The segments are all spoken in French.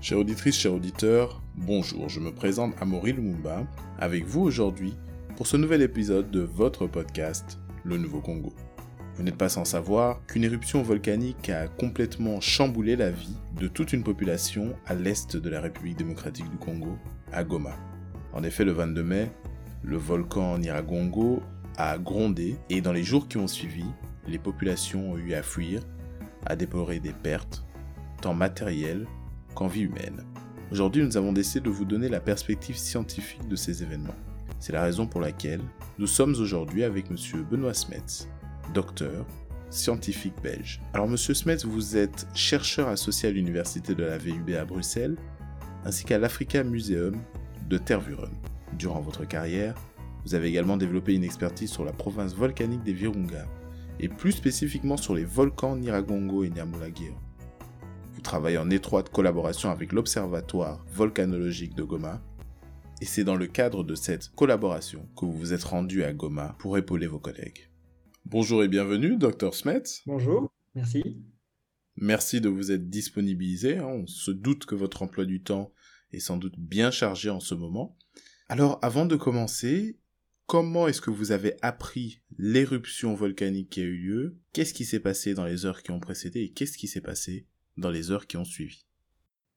Chère auditrice, chers auditeurs, bonjour, je me présente Amaury Lumumba avec vous aujourd'hui pour ce nouvel épisode de votre podcast Le Nouveau Congo. Vous n'êtes pas sans savoir qu'une éruption volcanique a complètement chamboulé la vie de toute une population à l'est de la République démocratique du Congo, à Goma. En effet, le 22 mai, le volcan Niragongo a grondé et dans les jours qui ont suivi, les populations ont eu à fuir, à déplorer des pertes, tant matérielles qu'en vie humaine. Aujourd'hui, nous avons décidé de vous donner la perspective scientifique de ces événements. C'est la raison pour laquelle nous sommes aujourd'hui avec M. Benoît Smets, docteur, scientifique belge. Alors, M. Smets, vous êtes chercheur associé à l'Université de la VUB à Bruxelles, ainsi qu'à l'Africa Museum de Tervuren. Durant votre carrière, vous avez également développé une expertise sur la province volcanique des Virunga, et plus spécifiquement sur les volcans Niragongo et Nyamulagira. Vous travaillez en étroite collaboration avec l'Observatoire volcanologique de Goma, et c'est dans le cadre de cette collaboration que vous vous êtes rendu à Goma pour épauler vos collègues. Bonjour et bienvenue, Dr Smets. Bonjour, merci. Merci de vous être disponibilisé. On se doute que votre emploi du temps est sans doute bien chargé en ce moment. Alors, avant de commencer, comment est-ce que vous avez appris l'éruption volcanique qui a eu lieu? Qu'est-ce qui s'est passé dans les heures qui ont précédé et qu'est-ce qui s'est passé dans les heures qui ont suivi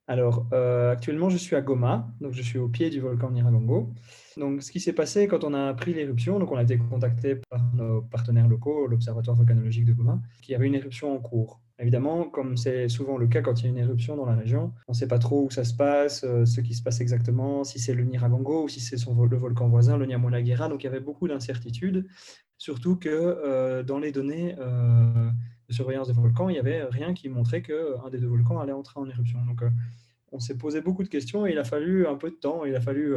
Alors, euh, actuellement, je suis à Goma, donc je suis au pied du volcan Niragongo. Donc, ce qui s'est passé quand on a appris l'éruption, donc on a été contacté par nos partenaires locaux, l'Observatoire volcanologique de Goma, qu'il y avait une éruption en cours. Évidemment, comme c'est souvent le cas quand il y a une éruption dans la région, on ne sait pas trop où ça se passe, euh, ce qui se passe exactement, si c'est le Niragongo ou si c'est le volcan voisin, le Nyamulagira. Donc il y avait beaucoup d'incertitudes, surtout que euh, dans les données de surveillance des volcans, il n'y avait rien qui montrait qu'un des deux volcans allait entrer en éruption. Donc on s'est posé beaucoup de questions et il a fallu un peu de temps, il a fallu,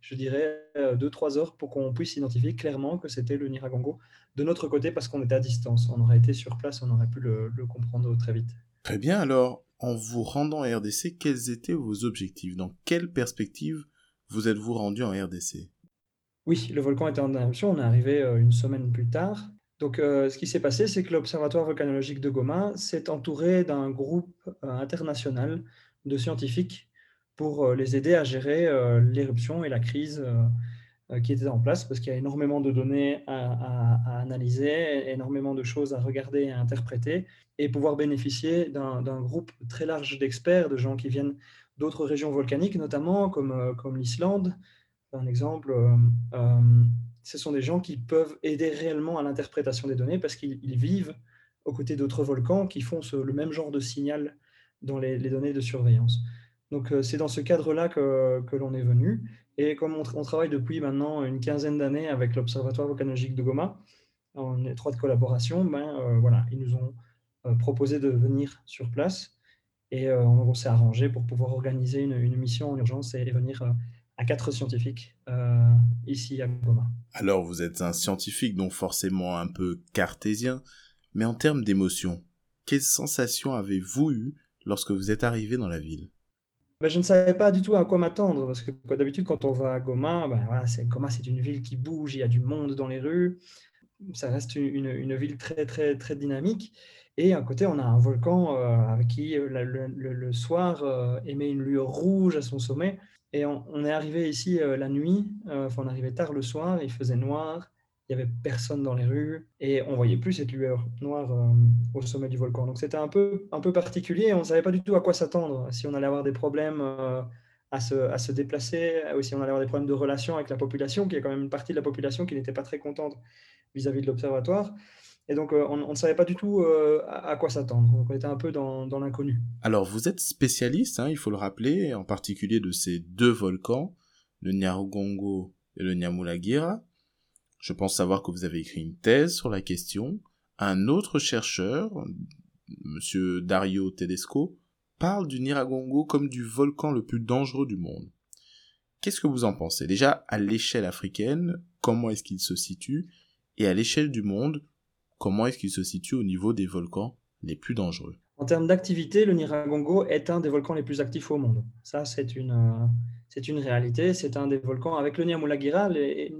je dirais, deux, trois heures pour qu'on puisse identifier clairement que c'était le Niragongo de notre côté parce qu'on était à distance. On aurait été sur place, on aurait pu le, comprendre très vite. Très bien, alors, en vous rendant en RDC, quels étaient vos objectifs? Dans quelle perspective vous êtes-vous rendu en RDC Oui, le volcan était en éruption, on est arrivé euh, une semaine plus tard. Donc, euh, ce qui s'est passé, c'est que l'Observatoire volcanologique de Goma s'est entouré d'un groupe euh, international de scientifiques pour les aider à gérer l'éruption et la crise euh, qui était en place parce qu'il y a énormément de données à, analyser, énormément de choses à regarder et à interpréter, et pouvoir bénéficier d'un groupe très large d'experts, de gens qui viennent d'autres régions volcaniques, notamment comme, euh, comme l'Islande. Un exemple, euh, ce sont des gens qui peuvent aider réellement à l'interprétation des données parce qu'ils vivent aux côtés d'autres volcans qui font le même genre de signal dans les, données de surveillance. Donc c'est dans ce cadre-là que, l'on est venu. Et comme on, travaille depuis maintenant une quinzaine d'années avec l'Observatoire volcanologique de Goma, en étroite collaboration, ben, euh, voilà, ils nous ont euh, proposé de venir sur place et euh, on, s'est arrangé pour pouvoir organiser une, mission en urgence et, venir à quatre scientifiques ici à Goma. Alors vous êtes un scientifique donc forcément un peu cartésien, mais en termes d'émotion, quelles sensations avez-vous eues lorsque vous êtes arrivé dans la ville? Ben, je ne savais pas du tout à quoi m'attendre, parce que d'habitude, quand on va à Goma, ben, voilà, c'est, Goma, c'est une ville qui bouge, il y a du monde dans les rues, ça reste une, une, ville très, très, très dynamique. Et à côté, on a un volcan euh, qui, euh, le, le, soir, euh, émet une lueur rouge à son sommet. Et on, est arrivé ici la nuit, enfin, on arrivait tard le soir, il faisait noir, il n'y avait personne dans les rues et on voyait plus cette lueur noire euh, au sommet du volcan. Donc c'était un peu, un peu particulier on ne savait pas du tout à quoi s'attendre, si on allait avoir des problèmes euh, à, se, à se déplacer, ou si on allait avoir des problèmes de relation avec la population, qui est quand même une partie de la population qui n'était pas très contente vis-à-vis de l'observatoire. Et donc, euh, on, ne savait pas du tout à, quoi s'attendre. On était un peu dans, l'inconnu. Alors, vous êtes spécialiste, hein, il faut le rappeler, en particulier de ces deux volcans, le Nyarugongo et le Nyamulagira. Je pense savoir que vous avez écrit une thèse sur la question. Un autre chercheur, monsieur Dario Tedesco, parle du Niragongo comme du volcan le plus dangereux du monde. Qu'est-ce que vous en pensez? Déjà, à l'échelle africaine, comment est-ce qu'il se situe? Et à l'échelle du monde, comment est-ce qu'il se situe au niveau des volcans les plus dangereux? En termes d'activité, le Niragongo est un des volcans les plus actifs au monde. Ça, c'est une, euh, une réalité. C'est un des volcans avec le Nyamulagira. Les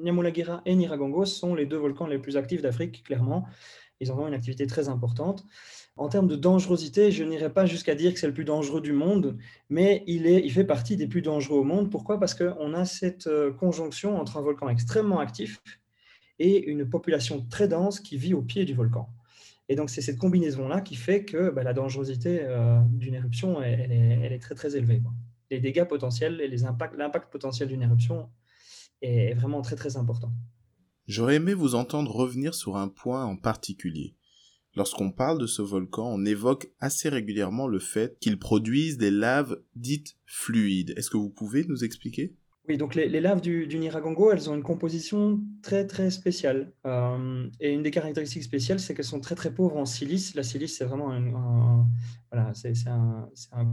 et Niragongo sont les deux volcans les plus actifs d'Afrique, clairement. Ils ont une activité très importante. En termes de dangerosité, je n'irai pas jusqu'à dire que c'est le plus dangereux du monde, mais il, est, il fait partie des plus dangereux au monde. Pourquoi? Parce qu'on a cette euh, conjonction entre un volcan extrêmement actif et une population très dense qui vit au pied du volcan. Et donc, c'est cette combinaison-là qui fait que bah, la dangerosité euh, d'une éruption, est, très, très élevée. Les dégâts potentiels et l'impact potentiel d'une éruption est vraiment très, très important. J'aurais aimé vous entendre revenir sur un point en particulier. Lorsqu'on parle de ce volcan, on évoque assez régulièrement le fait qu'il produise des laves dites fluides. Est-ce que vous pouvez nous expliquer? Oui, donc les, laves du, du, Niragongo, elles ont une composition très très spéciale. Euh, et une des caractéristiques spéciales, c'est qu'elles sont très très pauvres en silice. La silice, c'est vraiment un, voilà, c'est, un,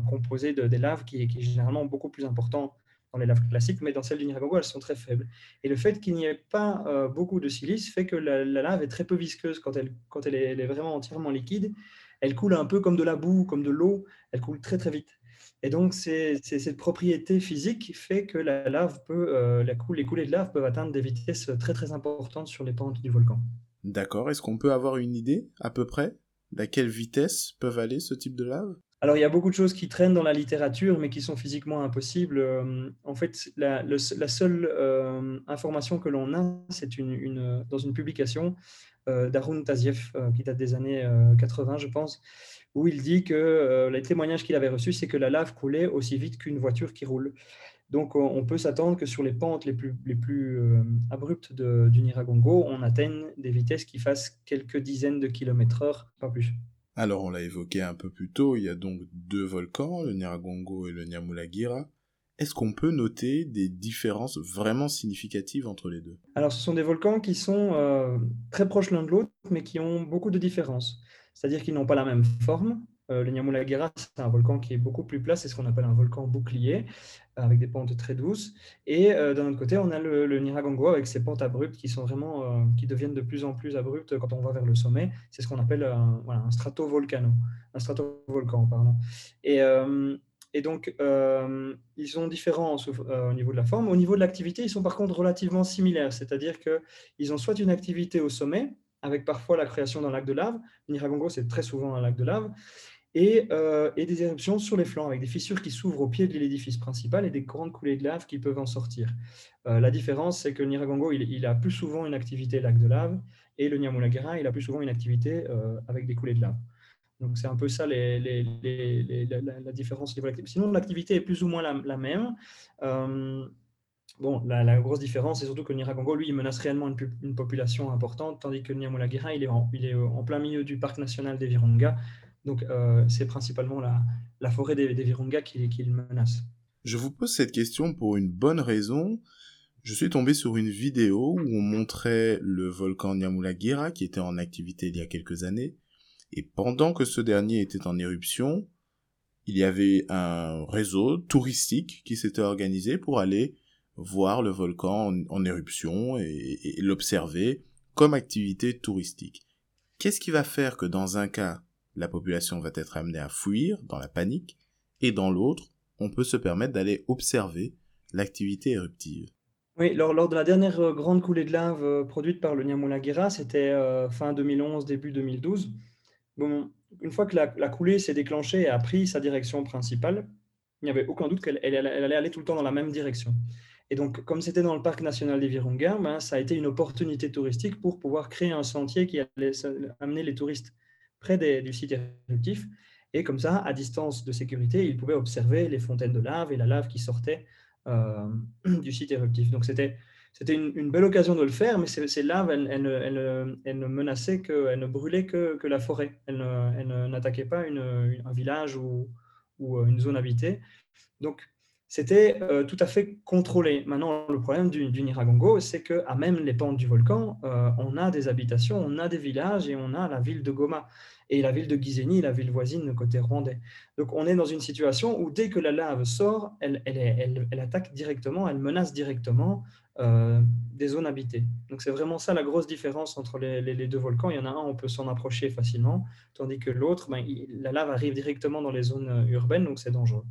composé de, des laves qui, est généralement beaucoup plus important dans les laves classiques, mais dans celles du Nicaragua, elles sont très faibles. Et le fait qu'il n'y ait pas euh, beaucoup de silice fait que la, lave est très peu visqueuse quand elle, quand elle est, vraiment entièrement liquide. Elle coule un peu comme de la boue, comme de l'eau, elle coule très très vite. Et donc, c'est cette propriété physique qui fait que la lave peut, euh, la les coulées de lave peuvent atteindre des vitesses très très importantes sur les pentes du volcan. D'accord. Est-ce qu'on peut avoir une idée à peu près d'à quelle vitesse peuvent aller ce type de lave? Alors, il y a beaucoup de choses qui traînent dans la littérature, mais qui sont physiquement impossibles. Euh, en fait, la, seule euh, information que l'on a, c'est une, dans une publication euh, d'Arun Taziev, qui date des années 80, je pense, où il dit que les témoignages qu'il avait reçus, c'est que la lave coulait aussi vite qu'une voiture qui roule. Donc, on peut s'attendre que sur les pentes les plus, les plus abruptes du Niragongo, on atteigne des vitesses qui fassent quelques dizaines de kilomètres heure, pas plus. Alors, on l'a évoqué un peu plus tôt, il y a donc deux volcans, le Nyiragongo et le Nyamulagira. Est-ce qu'on peut noter des différences vraiment significatives entre les deux? Alors, ce sont des volcans qui sont euh, très proches l'un de l'autre, mais qui ont beaucoup de différences. C'est-à-dire qu'ils n'ont pas la même forme, euh, le Nyamulagira, c'est un volcan qui est beaucoup plus plat, c'est ce qu'on appelle un volcan bouclier, avec des pentes très douces. Et euh, d'un autre côté, on a le, le, avec ses pentes abruptes qui sont vraiment, euh, qui deviennent de plus en plus abruptes quand on va vers le sommet. C'est ce qu'on appelle un, voilà, un stratovolcano, un stratovolcan. Et, et donc, ils sont différents au niveau de la forme. Au niveau de l'activité, ils sont par contre relativement similaires, c'est-à-dire qu'ils ont soit une activité au sommet, avec parfois la création d'un lac de lave. Niragongo, c'est très souvent un lac de lave. Euh, et, des éruptions sur les flancs, avec des fissures qui s'ouvrent au pied de l'édifice principal et des grandes coulées de lave qui peuvent en sortir. Euh, la différence, c'est que Niragongo, il, a plus souvent une activité lac de lave, et le Nyamulagara, il a plus souvent une activité euh, avec des coulées de lave. Donc c'est un peu ça les, la, différence Sinon, l'activité est plus ou moins la, même. Bon, la, grosse différence, c'est surtout que Niragongo, lui, il menace réellement une, population importante, tandis que le Nyamulagira, il est en, il est en plein milieu du parc national des Virunga, donc, euh, c'est principalement la, forêt des, des Virunga qui, qui le menace. Je vous pose cette question pour une bonne raison. Je suis tombé sur une vidéo où on montrait le volcan Nyamulagira qui était en activité il y a quelques années. Et pendant que ce dernier était en éruption, il y avait un réseau touristique qui s'était organisé pour aller voir le volcan en, éruption et l'observer comme activité touristique. Qu'est-ce qui va faire que dans un cas, la population va être amenée à fuir dans la panique, et dans l'autre, on peut se permettre d'aller observer l'activité éruptive? Oui, lors, de la dernière euh, grande coulée de lave euh, produite par le Nyamulagira, c'était euh, fin 2011, début 2012. Bon, une fois que la, coulée s'est déclenchée et a pris sa direction principale, il n'y avait aucun doute qu'elle elle, allait aller tout le temps dans la même direction. Et donc, comme c'était dans le parc national des Virunga, ben, ça a été une opportunité touristique pour pouvoir créer un sentier qui allait amener les touristes près du site éruptif. Et comme ça, à distance de sécurité, ils pouvaient observer les fontaines de lave et la lave qui sortait euh, du site éruptif. Donc c'était une, belle occasion de le faire, mais ces, laves, elles, ne menaçaient que, elles ne brûlaient que, que la forêt. Elles n'attaquaient pas une, un village ou, ou, une zone habitée. Donc c'était euh, tout à fait contrôlé. Maintenant, le problème du, du Niragongo, c'est qu'à même les pentes du volcan, euh, on a des habitations, on a des villages et on a la ville de Goma et la ville de Gizeni, la ville voisine côté rwandais. Donc on est dans une situation où dès que la lave sort, elle, attaque directement, elle menace directement euh, des zones habitées. Donc c'est vraiment ça la grosse différence entre les, les, deux volcans. Il y en a un, on peut s'en approcher facilement, tandis que l'autre, ben, la lave arrive directement dans les zones urbaines, donc c'est dangereux.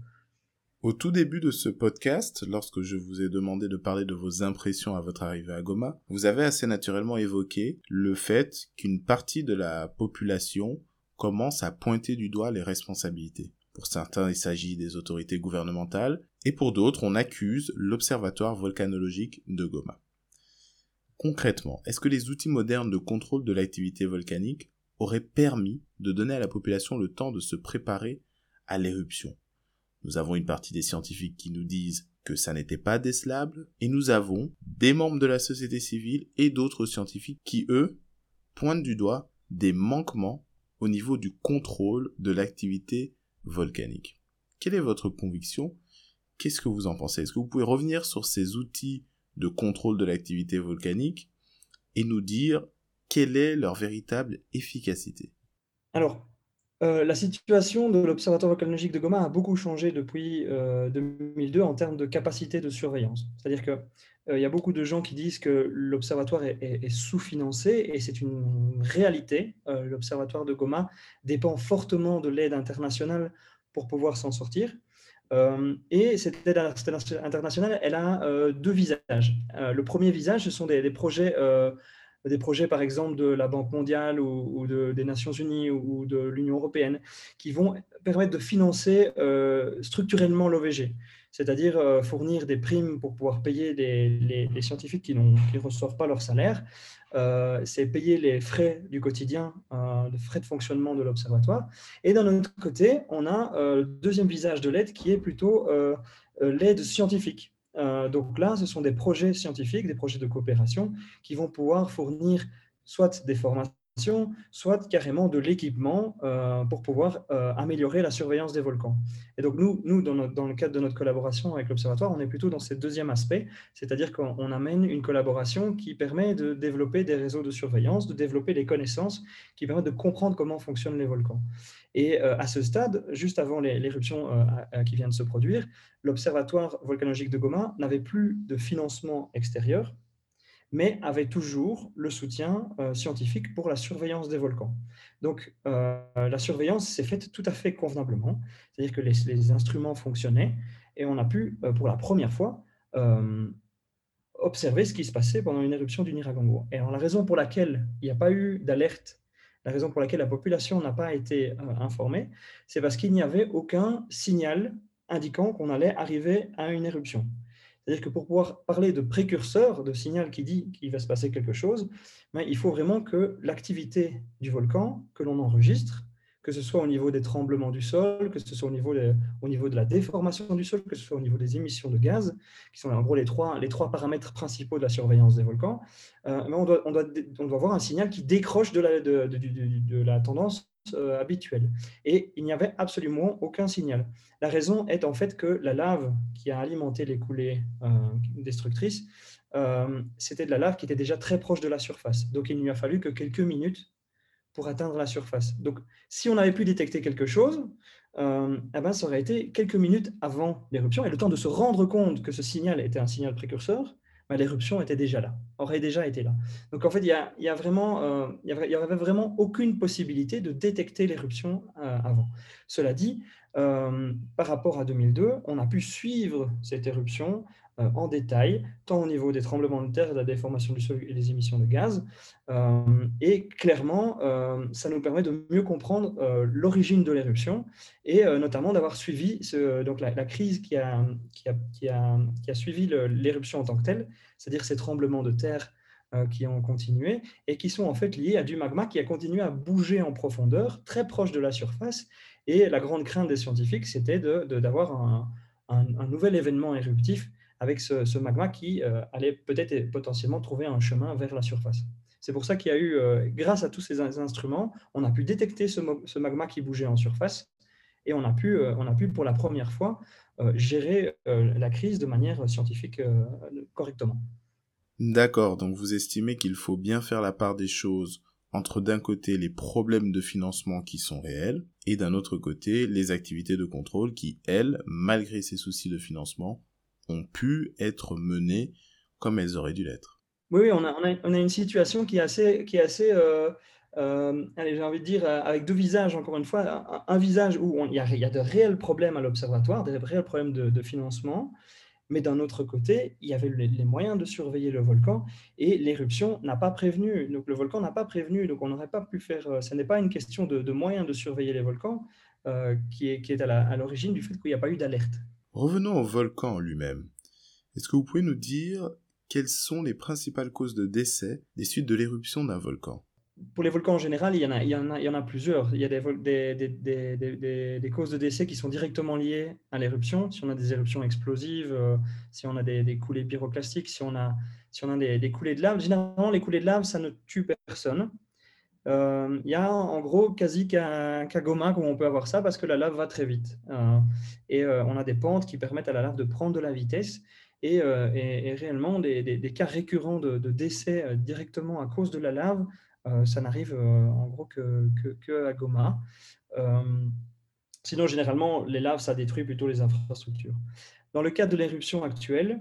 Au tout début de ce podcast, lorsque je vous ai demandé de parler de vos impressions à votre arrivée à Goma, vous avez assez naturellement évoqué le fait qu'une partie de la population commence à pointer du doigt les responsabilités. Pour certains, il s'agit des autorités gouvernementales, et pour d'autres, on accuse l'Observatoire volcanologique de Goma. Concrètement, est-ce que les outils modernes de contrôle de l'activité volcanique auraient permis de donner à la population le temps de se préparer à l'éruption? Nous avons une partie des scientifiques qui nous disent que ça n'était pas décelable, et nous avons des membres de la société civile et d'autres scientifiques qui, eux, pointent du doigt des manquements au niveau du contrôle de l'activité volcanique. Quelle est votre conviction? Qu'est-ce que vous en pensez? Est-ce que vous pouvez revenir sur ces outils de contrôle de l'activité volcanique et nous dire quelle est leur véritable efficacité? Alors, euh, la situation de l'Observatoire volcanologique de Goma a beaucoup changé depuis 2002 euh, en termes de capacité de surveillance. C'est-à-dire qu'il euh, y a beaucoup de gens qui disent que l'observatoire est, sous-financé et c'est une réalité. L'Observatoire de Goma dépend fortement de l'aide internationale pour pouvoir s'en sortir. et cette aide internationale, elle a deux visages. le premier visage, ce sont des, des projets des projets, par exemple, de la Banque mondiale ou, des Nations unies ou, de l'Union européenne, qui vont permettre de financer euh, structurellement l'OVG, c'est-à-dire euh, fournir des primes pour pouvoir payer les, scientifiques qui ne reçoivent pas leur salaire. Euh, c'est payer les frais du quotidien, les frais de fonctionnement de l'observatoire. Et d'un autre côté, on a le deuxième visage de l'aide qui est plutôt l'aide scientifique. Euh, donc là, ce sont des projets scientifiques, des projets de coopération qui vont pouvoir fournir soit des formations, soit carrément de l'équipement euh, pour pouvoir euh, améliorer la surveillance des volcans. Et donc nous, nous dans, le cadre de notre collaboration avec l'Observatoire, on est plutôt dans ce deuxième aspect, c'est-à-dire qu'on amène une collaboration qui permet de développer des réseaux de surveillance, de développer les connaissances qui permettent de comprendre comment fonctionnent les volcans. Et à ce stade, juste avant l'éruption qui vient de se produire, l'Observatoire volcanologique de Goma n'avait plus de financement extérieur, mais avait toujours le soutien euh, scientifique pour la surveillance des volcans. Donc, euh, la surveillance s'est faite tout à fait convenablement, c'est-à-dire que les, instruments fonctionnaient et on a pu, euh, pour la première fois, observer ce qui se passait pendant une éruption du Niragongo. Et alors, la raison pour laquelle il n'y a pas eu d'alerte, la raison pour laquelle la population n'a pas été informée, c'est parce qu'il n'y avait aucun signal indiquant qu'on allait arriver à une éruption. C'est-à-dire que pour pouvoir parler de précurseur, de signal qui dit qu'il va se passer quelque chose, ben, il faut vraiment que l'activité du volcan, que l'on enregistre, que ce soit au niveau des tremblements du sol, que ce soit au niveau, de, la déformation du sol, que ce soit au niveau des émissions de gaz, qui sont en gros les trois, paramètres principaux de la surveillance des volcans, euh, on, doit, on, doit, avoir un signal qui décroche de la tendance euh, habituelle. Et il n'y avait absolument aucun signal. La raison est en fait que la lave qui a alimenté les coulées euh, destructrices, euh, c'était de la lave qui était déjà très proche de la surface. Donc il n'y a fallu que quelques minutes pour atteindre la surface. Donc si on avait pu détecter quelque chose, eh ben, ça aurait été quelques minutes avant l'éruption et le temps de se rendre compte que ce signal était un signal précurseur l'éruption était déjà là, aurait déjà été là. Donc en fait, il y, a, vraiment, euh, il y avait vraiment aucune possibilité de détecter l'éruption euh, avant. Cela dit, euh, par rapport à 2002, on a pu suivre cette éruption euh, en détail, tant au niveau des tremblements de terre, de la déformation du sol et des émissions de gaz. Euh, et clairement, ça nous permet de mieux comprendre l'origine de l'éruption et notamment d'avoir suivi donc la, crise qui a, qui a, qui a, qui a suivi l'éruption en tant que telle, c'est-à-dire ces tremblements de terre qui ont continué et qui sont en fait liés à du magma qui a continué à bouger en profondeur, très proche de la surface. Et la grande crainte des scientifiques, c'était d'avoir de, un, un, un, nouvel événement éruptif avec ce, magma qui euh, allait peut-être potentiellement trouver un chemin vers la surface. C'est pour ça qu'il y a eu, euh, grâce à tous ces instruments, on a pu détecter ce, magma qui bougeait en surface et on a pu, euh, on a pu pour la première fois gérer la crise de manière scientifique correctement. D'accord, donc vous estimez qu'il faut bien faire la part des choses entre d'un côté les problèmes de financement qui sont réels et d'un autre côté les activités de contrôle qui, elles, malgré ces soucis de financement, ont pu être menées comme elles auraient dû l'être. Oui, on, a, on, a, une situation qui est assez, qui est assez, euh, allez, j'ai envie de dire, avec deux visages, encore une fois, un, visage où il y, a de réels problèmes à l'observatoire, des réels problèmes de financement, mais d'un autre côté, il y avait les, moyens de surveiller le volcan et l'éruption n'a pas prévenu. Donc le volcan n'a pas prévenu, donc on n'aurait pas pu faire. Euh, ce n'est pas une question de, moyens de surveiller les volcans euh, qui est, qui est à l'origine du fait qu'il n'y a pas eu d'alerte. Revenons au volcan lui-même. Est-ce que vous pouvez nous dire quelles sont les principales causes de décès des suites de l'éruption d'un volcan? Pour les volcans en général, il y en a, plusieurs. Il y a des, causes de décès qui sont directement liées à l'éruption. Si on a des éruptions explosives, euh, si on a des, coulées pyroclastiques, si on a, si on a des, coulées de lave. Généralement, les coulées de lave, ça ne tue personne. Euh, il y a en gros quasi qu'à Goma où on peut avoir ça parce que la lave va très vite. Euh, et on a des pentes qui permettent à la lave de prendre de la vitesse. Et, réellement, des, cas récurrents de, décès directement à cause de la lave, ça n'arrive euh, en gros que, que, à Goma. Euh, sinon, généralement, les laves, ça détruit plutôt les infrastructures. Dans le cas de l'éruption actuelle,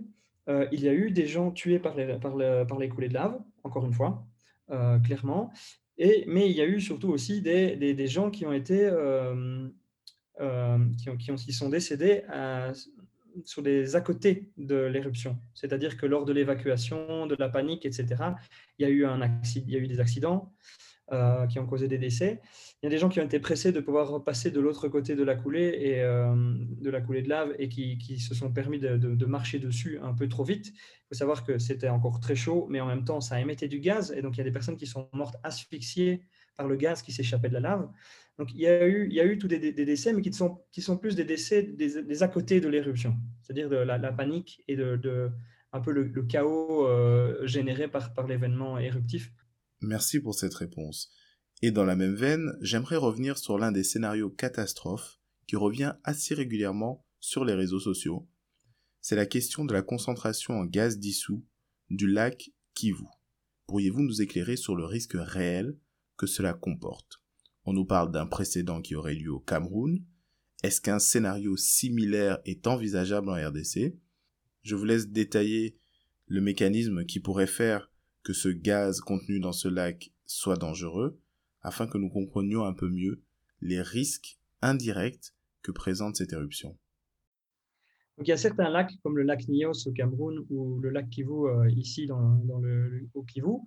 il y a eu des gens tués par les, par, les coulées de lave, encore une fois, clairement. Et, mais il y a eu surtout aussi des, des, gens qui ont été qui, ont, qui, ont, qui, sont décédés sur des à côté de l'éruption. C'est-à-dire que lors de l'évacuation, de la panique, etc., il y a eu, des accidents euh, qui ont causé des décès. Il y a des gens qui ont été pressés de pouvoir passer de l'autre côté de la coulée et euh, de la coulée de lave et qui, qui se sont permis de, de, marcher dessus un peu trop vite. Il faut savoir que c'était encore très chaud, mais en même temps, ça émettait du gaz. Et donc, il y a des personnes qui sont mortes asphyxiées par le gaz qui s'échappait de la lave. Donc, il y a eu, tous des, décès, mais qui sont, qui sont plus des décès des, à côté de l'éruption, c'est-à-dire de la, panique et de, un peu le, chaos euh, généré par, par l'événement éruptif. Merci pour cette réponse. Et dans la même veine, j'aimerais revenir sur l'un des scénarios catastrophes qui revient assez régulièrement sur les réseaux sociaux. C'est la question de la concentration en gaz dissous du lac Kivu. Pourriez-vous nous éclairer sur le risque réel que cela comporte? On nous parle d'un précédent qui aurait lieu au Cameroun. Est-ce qu'un scénario similaire est envisageable en RDC Je vous laisse détailler le mécanisme qui pourrait faire que ce gaz contenu dans ce lac soit dangereux, afin que nous comprenions un peu mieux les risques indirects que présente cette éruption. Il y a certains lacs comme le lac Nios au Cameroun ou le lac Kivu euh, ici dans, le, au Kivu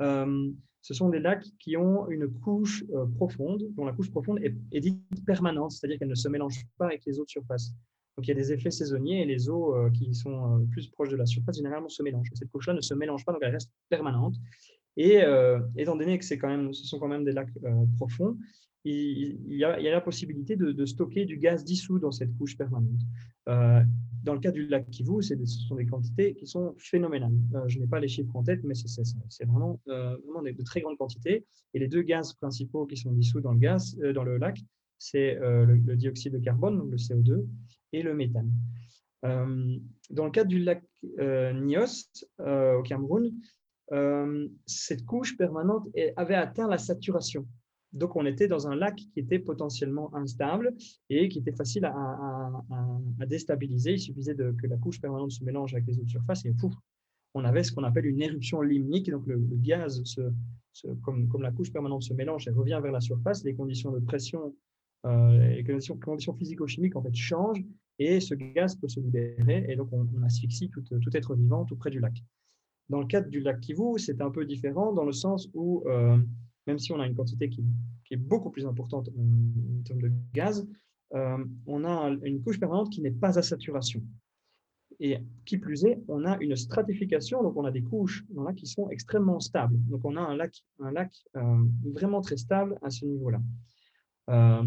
euh, ce sont des lacs qui ont une couche euh, profonde, dont la couche profonde est, dite permanente, c'est-à-dire qu'elle ne se mélange pas avec les eaux de surface. Donc il y a des effets saisonniers et les eaux qui sont plus proches de la surface généralement se mélangent. Cette couche-là ne se mélange pas, donc elle reste permanente. Et étant donné que quand même, ce sont quand même des lacs profonds, il, y a, la possibilité de, stocker du gaz dissous dans cette couche permanente. Euh, dans le cas du lac Kivu, ce sont des quantités qui sont phénoménales. Euh, je n'ai pas les chiffres en tête, mais c'est vraiment, euh, de très grandes quantités. Et les deux gaz principaux qui sont dissous dans le, gaz, dans le lac, c'est le, le, dioxyde de carbone, donc le CO2, et le méthane. dans le cas du lac Nios au Cameroun, cette couche permanente avait atteint la saturation. Donc, on était dans un lac qui était potentiellement instable et qui était facile à, déstabiliser. Il suffisait que la couche permanente se mélange avec les eaux de surface et pouf, on avait ce qu'on appelle une éruption limnique. Donc, le, gaz, comme, la couche permanente se mélange et revient vers la surface, les conditions de pression, euh, les conditions, physico-chimiques en fait changent et ce gaz peut se libérer et donc on, asphyxie tout, être vivant tout près du lac. Dans le cadre du lac Kivu, c'est un peu différent dans le sens où euh, même si on a une quantité qui, est beaucoup plus importante en, termes de gaz, euh, on a une couche permanente qui n'est pas à saturation. Et qui plus est, on a une stratification, donc on a des couches dans qui sont extrêmement stables. Donc on a un lac, un lac euh, vraiment très stable à ce niveau-là. Euh,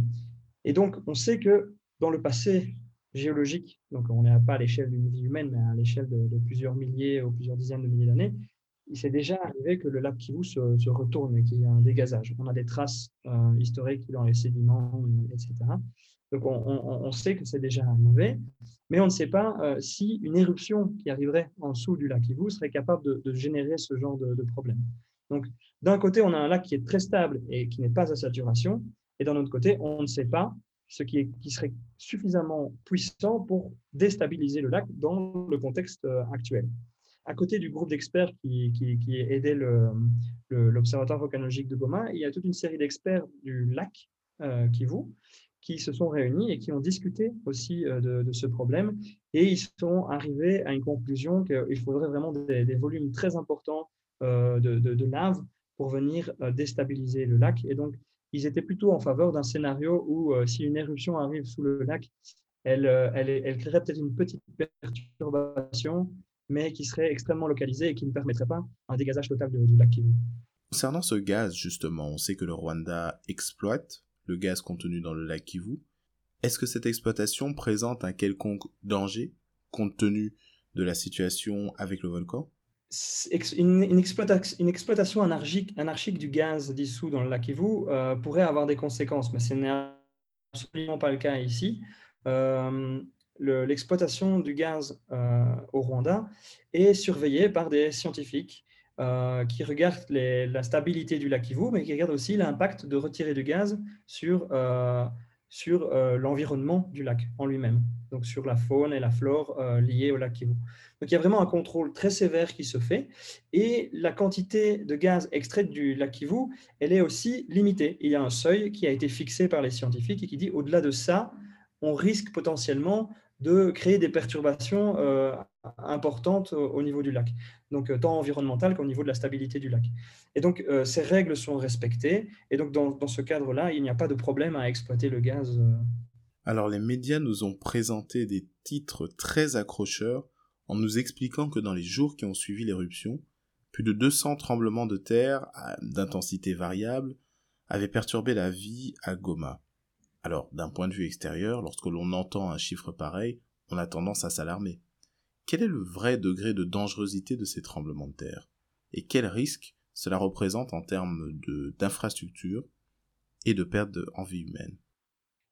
et donc on sait que dans le passé géologique, donc on n'est pas à l'échelle d'une vie humaine, mais à l'échelle de, de, plusieurs milliers ou plusieurs dizaines de milliers d'années, il s'est déjà arrivé que le lac Kivu se, se retourne et qu'il y a un dégazage. On a des traces euh, historiques dans les sédiments, etc. Donc on, sait que c'est déjà arrivé, mais on ne sait pas euh, si une éruption qui arriverait en dessous du lac Kivu serait capable de, générer ce genre de, problème. Donc d'un côté, on a un lac qui est très stable et qui n'est pas à saturation, et d'un autre côté, on ne sait pas ce qui, serait suffisamment puissant pour déstabiliser le lac dans le contexte euh, actuel. À côté du groupe d'experts qui, aidait l'Observatoire volcanologique de Goma, il y a toute une série d'experts du lac euh, Kivu qui se sont réunis et qui ont discuté aussi euh, de, ce problème. Et ils sont arrivés à une conclusion qu'il faudrait vraiment des, volumes très importants euh, de, de, lave pour venir euh, déstabiliser le lac. Et donc, ils étaient plutôt en faveur d'un scénario où, si une éruption arrive sous le lac, elle, elle, elle créerait peut-être une petite perturbation, mais qui serait extrêmement localisée et qui ne permettrait pas un dégazage total du lac Kivu. Concernant ce gaz, justement, on sait que le Rwanda exploite le gaz contenu dans le lac Kivu. Est-ce que cette exploitation présente un quelconque danger compte tenu de la situation avec le volcan? Une, exploitation, anarchique, du gaz dissous dans le lac Kivu euh, pourrait avoir des conséquences, mais ce n'est absolument pas le cas ici. Euh, l'exploitation du gaz euh, au Rwanda est surveillée par des scientifiques euh, qui regarde la stabilité du lac Kivu, mais qui regarde aussi l'impact de retirer du gaz sur, euh, sur l'environnement du lac en lui-même, donc sur la faune et la flore liées au lac Kivu. Donc il y a vraiment un contrôle très sévère qui se fait, et la quantité de gaz extraite du lac Kivu, elle est aussi limitée. Il y a un seuil qui a été fixé par les scientifiques et qui dit au-delà de ça, on risque potentiellement de créer des perturbations euh, importantes au niveau du lac, donc euh, tant environnemental qu'au niveau de la stabilité du lac. Et donc, euh, ces règles sont respectées, et donc dans, dans ce cadre-là, il n'y a pas de problème à exploiter le gaz. Alors, les médias nous ont présenté des titres très accrocheurs en nous expliquant que dans les jours qui ont suivi l'éruption, plus de 200 tremblements de terre d'intensité variable avaient perturbé la vie à Goma. Alors, d'un point de vue extérieur, lorsque l'on entend un chiffre pareil, on a tendance à s'alarmer. Quel est le vrai degré de dangerosité de ces tremblements de terre? Et quel risque cela représente en termes d'infrastructures et de perte en vie humaine?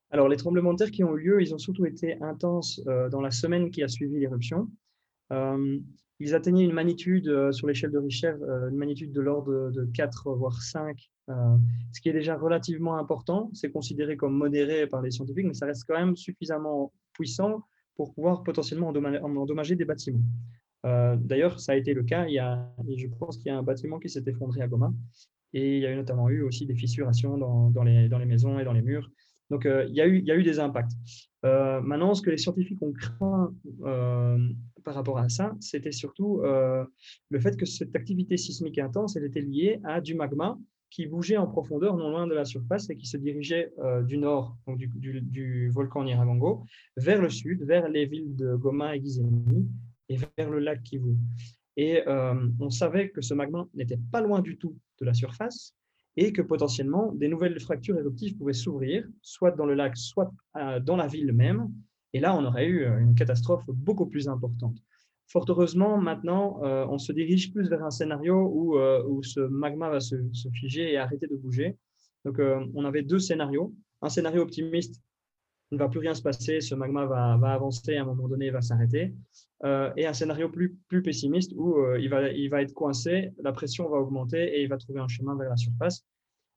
Alors, les tremblements de terre qui ont eu lieu, ils ont surtout été intenses euh, dans la semaine qui a suivi l'éruption. Euh, ils atteignaient une magnitude euh, sur l'échelle de Richter, une magnitude de l'ordre de 4 voire 5 euh, ce qui est déjà relativement important. C'est considéré comme modéré par les scientifiques, mais ça reste quand même suffisamment puissant pour pouvoir potentiellement endommager, des bâtiments. Euh, d'ailleurs, ça a été le cas. Il y a, je pense qu'il y a un bâtiment qui s'est effondré à Goma. Et il y a notamment eu aussi des fissurations dans, les, maisons et dans les murs. Donc, euh, il y a eu des impacts. maintenant, ce que les scientifiques ont craint par rapport à ça, c'était surtout le fait que cette activité sismique intense, était liée à du magma qui bougeait en profondeur non loin de la surface et qui se dirigeait euh, du nord, donc du, volcan Nyiragongo, vers le sud, vers les villes de Goma et Gizemi et vers le lac Kivu. Et euh, on savait que ce magma n'était pas loin du tout de la surface et que potentiellement des nouvelles fractures éruptives pouvaient s'ouvrir, soit dans le lac, soit euh, dans la ville même. Et là, on aurait eu une catastrophe beaucoup plus importante. Fort heureusement, maintenant, euh, on se dirige plus vers un scénario où, euh, où ce magma va se, figer et arrêter de bouger. Donc, euh, on avait deux scénarios. Un scénario optimiste, il ne va plus rien se passer, ce magma va, va avancer, à un moment donné, il va s'arrêter. et un scénario plus, plus pessimiste où il, va, il va être coincé, la pression va augmenter et il va trouver un chemin vers la surface.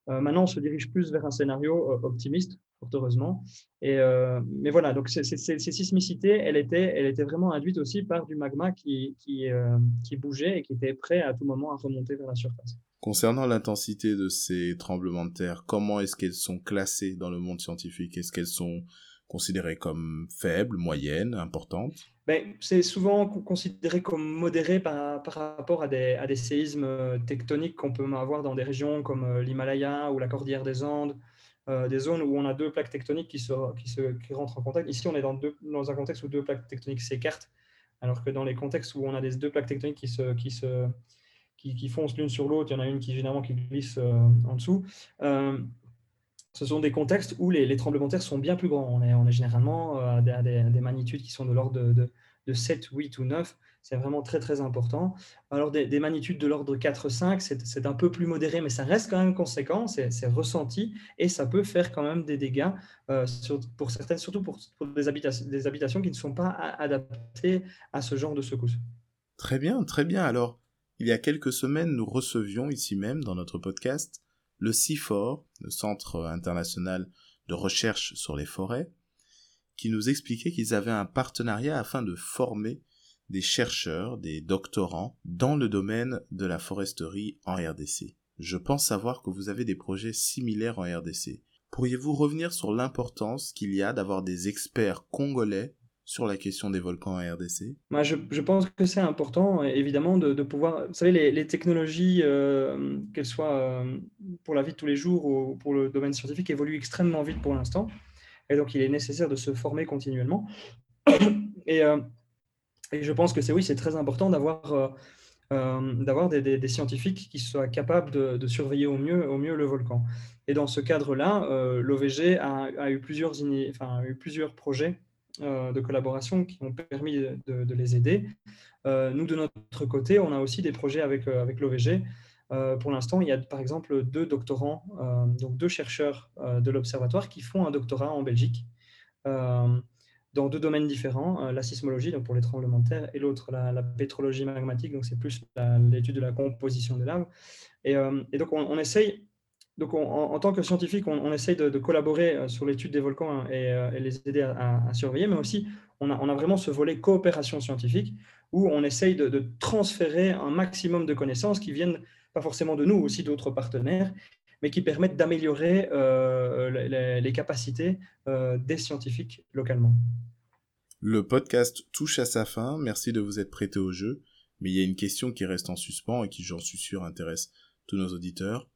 Maintenant, on se dirige plus vers un scénario optimiste fort heureusement. Et, euh, mais voilà, donc ces, sismicités, elle était, elle était vraiment induite aussi par du magma qui, qui, euh, qui bougeait et qui était prêt à tout moment à remonter vers la surface. Concernant l'intensité de ces tremblements de terre, comment est-ce qu'elles sont classées dans le monde scientifique? Est-ce qu'elles sont considérées comme faibles, moyennes, importantes ben, C'est souvent considéré comme modéré par, par rapport à des, à des séismes tectoniques qu'on peut avoir dans des régions comme euh, l'Himalaya ou la Cordillère des Andes, euh, des zones où on a deux plaques tectoniques qui, se, qui, se, qui rentrent en contact. Ici, on est dans, deux, dans, un contexte où deux plaques tectoniques s'écartent, alors que dans les contextes où on a des deux plaques tectoniques qui, se, qui, se, qui, qui foncent l'une sur l'autre, il y en a une qui généralement qui glisse euh, en dessous. Euh, ce sont des contextes où les, tremblements de terre sont bien plus grands. On est, généralement à des, des, magnitudes qui sont de l'ordre de, de, de 7, 8 ou 9. C'est vraiment très, très important. Alors, des, magnitudes de l'ordre 4-5, c'est un peu plus modéré, mais ça reste quand même conséquent, c'est ressenti et ça peut faire quand même des dégâts euh, pour certaines, surtout pour, des habitations qui ne sont pas adaptées à ce genre de secousses. Très bien, très bien. Alors, il y a quelques semaines, nous recevions ici même dans notre podcast le CIFOR, le Centre international de recherche sur les forêts, qui nous expliquait qu'ils avaient un partenariat afin de former des chercheurs, des doctorants dans le domaine de la foresterie en RDC. Je pense savoir que vous avez des projets similaires en RDC. Pourriez-vous revenir sur l'importance qu'il y a d'avoir des experts congolais sur la question des volcans en RDC Moi, je, je, pense que c'est important, évidemment, de, pouvoir... Vous savez, les, technologies, euh, qu'elles soient euh, pour la vie de tous les jours ou pour le domaine scientifique, évoluent extrêmement vite pour l'instant. Et donc, il est nécessaire de se former continuellement. Et, euh, et je pense que c'est oui, c'est très important d'avoir d'avoir des, scientifiques qui soient capables de, surveiller au mieux, au mieux le volcan. Et dans ce cadre-là, l'OVG a, eu plusieurs, enfin, a eu plusieurs projets de collaboration qui ont permis de, les aider. Euh, nous, de notre côté, on a aussi des projets avec, avec l'OVG. pour l'instant, il y a par exemple deux doctorants, donc deux chercheurs de l'Observatoire qui font un doctorat en Belgique dans deux domaines différents, la sismologie donc pour les tremblements de terre et l'autre la, pétrologie magmatique, donc c'est plus l'étude de la composition de lave. Et, euh, donc on, on, essaye, donc on, en, tant que scientifique, on, essaye de, collaborer sur l'étude des volcans et, euh, et, les aider à, surveiller, mais aussi on a, vraiment ce volet coopération scientifique où on essaye de, transférer un maximum de connaissances qui viennent pas forcément de nous, aussi d'autres partenaires, mais qui permettent d'améliorer euh, les, capacités euh, des scientifiques localement. Le podcast touche à sa fin, merci de vous être prêté au jeu, mais il y a une question qui reste en suspens et qui, j'en suis sûr, intéresse tous nos auditeurs.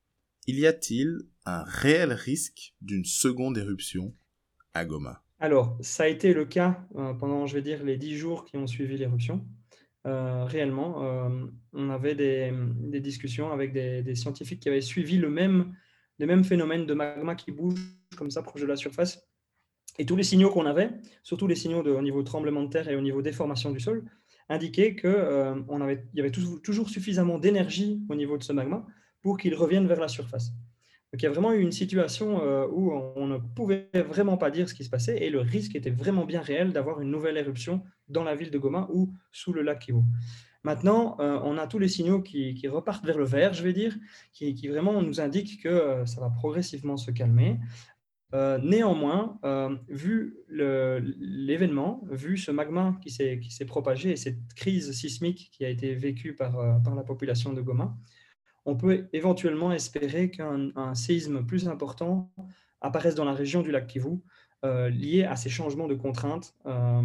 Il y a-t-il un réel risque d'une seconde éruption à Goma? Alors, ça a été le cas euh, pendant, je vais dire, les dix jours qui ont suivi l'éruption. Euh, réellement, euh, on avait des, discussions avec des, scientifiques qui avaient suivi le même, phénomènes de magma qui bouge comme ça proche de la surface et tous les signaux qu'on avait, surtout les signaux de, au niveau tremblement de terre et au niveau déformation du sol, indiquaient qu'il y avait toujours suffisamment d'énergie au niveau de ce magma pour qu'il revienne vers la surface. Donc il y a vraiment eu une situation euh, où on ne pouvait vraiment pas dire ce qui se passait et le risque était vraiment bien réel d'avoir une nouvelle éruption dans la ville de Goma ou sous le lac Kivu. Maintenant, euh, on a tous les signaux qui, repartent vers le vert, je vais dire, qui, vraiment nous indiquent que euh, ça va progressivement se calmer. Néanmoins, vu l'événement, vu ce magma qui s'est propagé et cette crise sismique qui a été vécue par la population de Goma, on peut éventuellement espérer qu'un séisme plus important apparaisse dans la région du lac Kivu, euh, lié à ces changements de contraintes euh,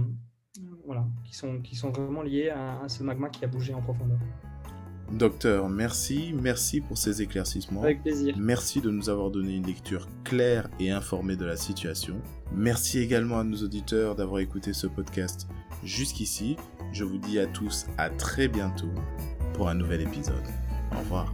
voilà, qui, sont, qui sont vraiment liés à, à ce magma qui a bougé en profondeur. Docteur, merci, merci pour ces éclaircissements. Avec plaisir. Merci de nous avoir donné une lecture claire et informée de la situation. Merci également à nos auditeurs d'avoir écouté ce podcast jusqu'ici. Je vous dis à tous à très bientôt pour un nouvel épisode. Au revoir.